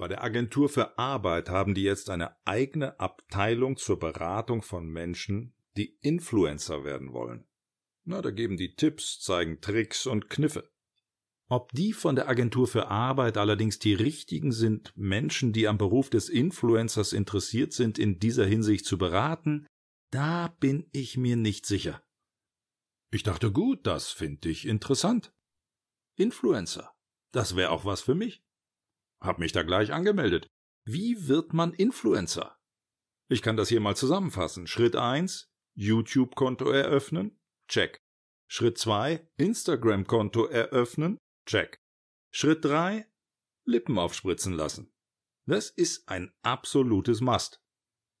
Bei der Agentur für Arbeit haben die jetzt eine eigene Abteilung zur Beratung von Menschen, die Influencer werden wollen. Na, da geben die Tipps, zeigen Tricks und Kniffe. Ob die von der Agentur für Arbeit allerdings die richtigen sind, Menschen, die am Beruf des Influencers interessiert sind, in dieser Hinsicht zu beraten, da bin ich mir nicht sicher. Ich dachte, gut, das finde ich interessant. Influencer. Das wäre auch was für mich. Hab mich da gleich angemeldet. Wie wird man Influencer? Ich kann das hier mal zusammenfassen. Schritt eins: YouTube-Konto eröffnen. Check. Schritt zwei: Instagram-Konto eröffnen. Check. Schritt drei: Lippen aufspritzen lassen. Das ist ein absolutes Must.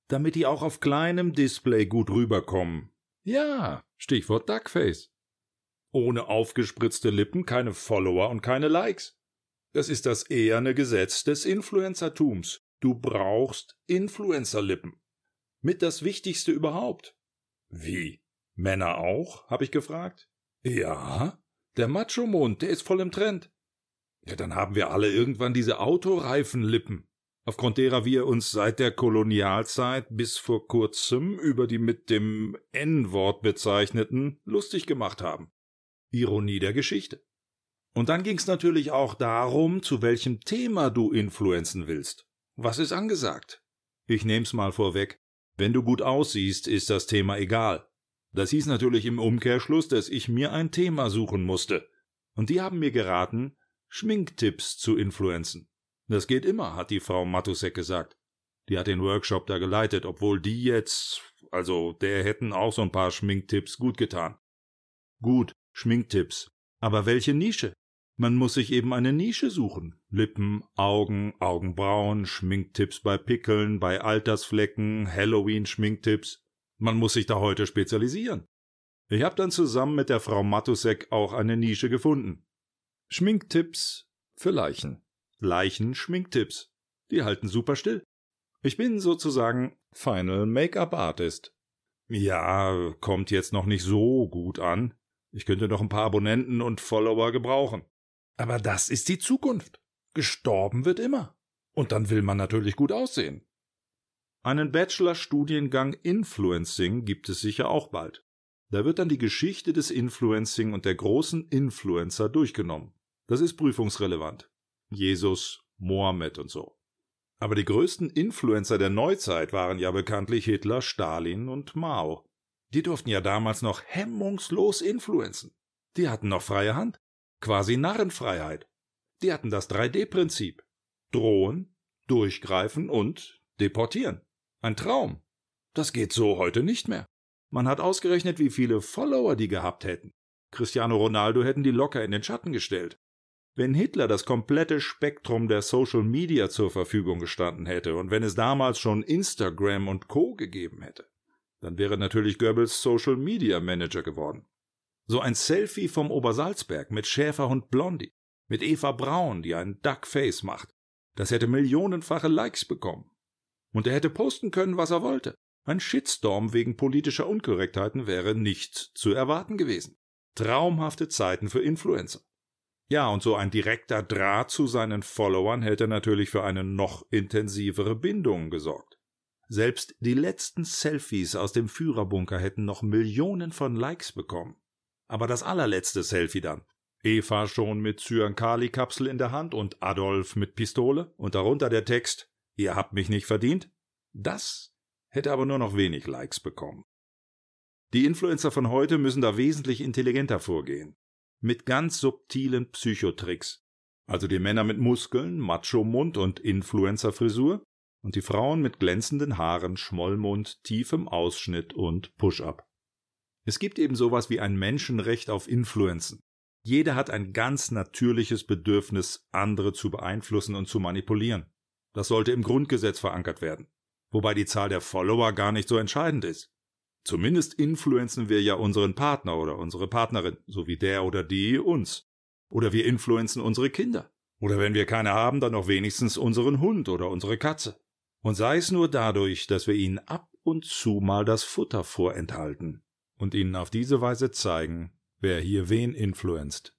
Damit die auch auf kleinem Display gut rüberkommen. Ja, Stichwort Duckface. Ohne aufgespritzte Lippen keine Follower und keine Likes. Das ist das eherne Gesetz des Influencertums. Du brauchst Influencerlippen. Mit das Wichtigste überhaupt. Wie? Männer auch? habe ich gefragt. Ja, der Macho-Mond, der ist voll im Trend. Ja, dann haben wir alle irgendwann diese Autoreifenlippen, aufgrund derer wir uns seit der Kolonialzeit bis vor kurzem über die mit dem N-Wort bezeichneten lustig gemacht haben. Ironie der Geschichte. Und dann ging's natürlich auch darum, zu welchem Thema du influenzen willst. Was ist angesagt? Ich nehm's mal vorweg. Wenn du gut aussiehst, ist das Thema egal. Das hieß natürlich im Umkehrschluss, dass ich mir ein Thema suchen musste. Und die haben mir geraten, Schminktipps zu influenzen. Das geht immer, hat die Frau Matusek gesagt. Die hat den Workshop da geleitet, obwohl die jetzt, also der hätten auch so ein paar Schminktipps gut getan. Gut, Schminktipps. Aber welche Nische? Man muss sich eben eine Nische suchen. Lippen, Augen, Augenbrauen, Schminktipps bei Pickeln, bei Altersflecken, Halloween-Schminktipps. Man muss sich da heute spezialisieren. Ich habe dann zusammen mit der Frau Matusek auch eine Nische gefunden. Schminktipps für Leichen. Leichen-Schminktipps. Die halten super still. Ich bin sozusagen Final Make-up Artist. Ja, kommt jetzt noch nicht so gut an. Ich könnte noch ein paar Abonnenten und Follower gebrauchen. Aber das ist die Zukunft. Gestorben wird immer. Und dann will man natürlich gut aussehen. Einen Bachelor-Studiengang Influencing gibt es sicher auch bald. Da wird dann die Geschichte des Influencing und der großen Influencer durchgenommen. Das ist prüfungsrelevant. Jesus, Mohammed und so. Aber die größten Influencer der Neuzeit waren ja bekanntlich Hitler, Stalin und Mao. Die durften ja damals noch hemmungslos influenzen. Die hatten noch freie Hand quasi Narrenfreiheit. Die hatten das 3D-Prinzip. Drohen, durchgreifen und deportieren. Ein Traum. Das geht so heute nicht mehr. Man hat ausgerechnet, wie viele Follower die gehabt hätten. Cristiano Ronaldo hätten die locker in den Schatten gestellt. Wenn Hitler das komplette Spektrum der Social Media zur Verfügung gestanden hätte und wenn es damals schon Instagram und Co. gegeben hätte, dann wäre natürlich Goebbels Social Media Manager geworden. So ein Selfie vom Obersalzberg mit Schäferhund Blondie, mit Eva Braun, die einen Duckface macht. Das hätte millionenfache Likes bekommen. Und er hätte posten können, was er wollte. Ein Shitstorm wegen politischer Unkorrektheiten wäre nicht zu erwarten gewesen. Traumhafte Zeiten für Influencer. Ja, und so ein direkter Draht zu seinen Followern hätte natürlich für eine noch intensivere Bindung gesorgt. Selbst die letzten Selfies aus dem Führerbunker hätten noch Millionen von Likes bekommen. Aber das allerletzte Selfie dann. Eva schon mit Zyankali-Kapsel in der Hand und Adolf mit Pistole und darunter der Text Ihr habt mich nicht verdient? Das hätte aber nur noch wenig Likes bekommen. Die Influencer von heute müssen da wesentlich intelligenter vorgehen. Mit ganz subtilen Psychotricks. Also die Männer mit Muskeln, Macho-Mund und Influencer-Frisur und die Frauen mit glänzenden Haaren, Schmollmund, tiefem Ausschnitt und Push-Up. Es gibt eben sowas wie ein Menschenrecht auf Influenzen. Jeder hat ein ganz natürliches Bedürfnis, andere zu beeinflussen und zu manipulieren. Das sollte im Grundgesetz verankert werden. Wobei die Zahl der Follower gar nicht so entscheidend ist. Zumindest influenzen wir ja unseren Partner oder unsere Partnerin, so wie der oder die uns. Oder wir influenzen unsere Kinder. Oder wenn wir keine haben, dann noch wenigstens unseren Hund oder unsere Katze. Und sei es nur dadurch, dass wir ihnen ab und zu mal das Futter vorenthalten und ihnen auf diese Weise zeigen, wer hier wen influenzt.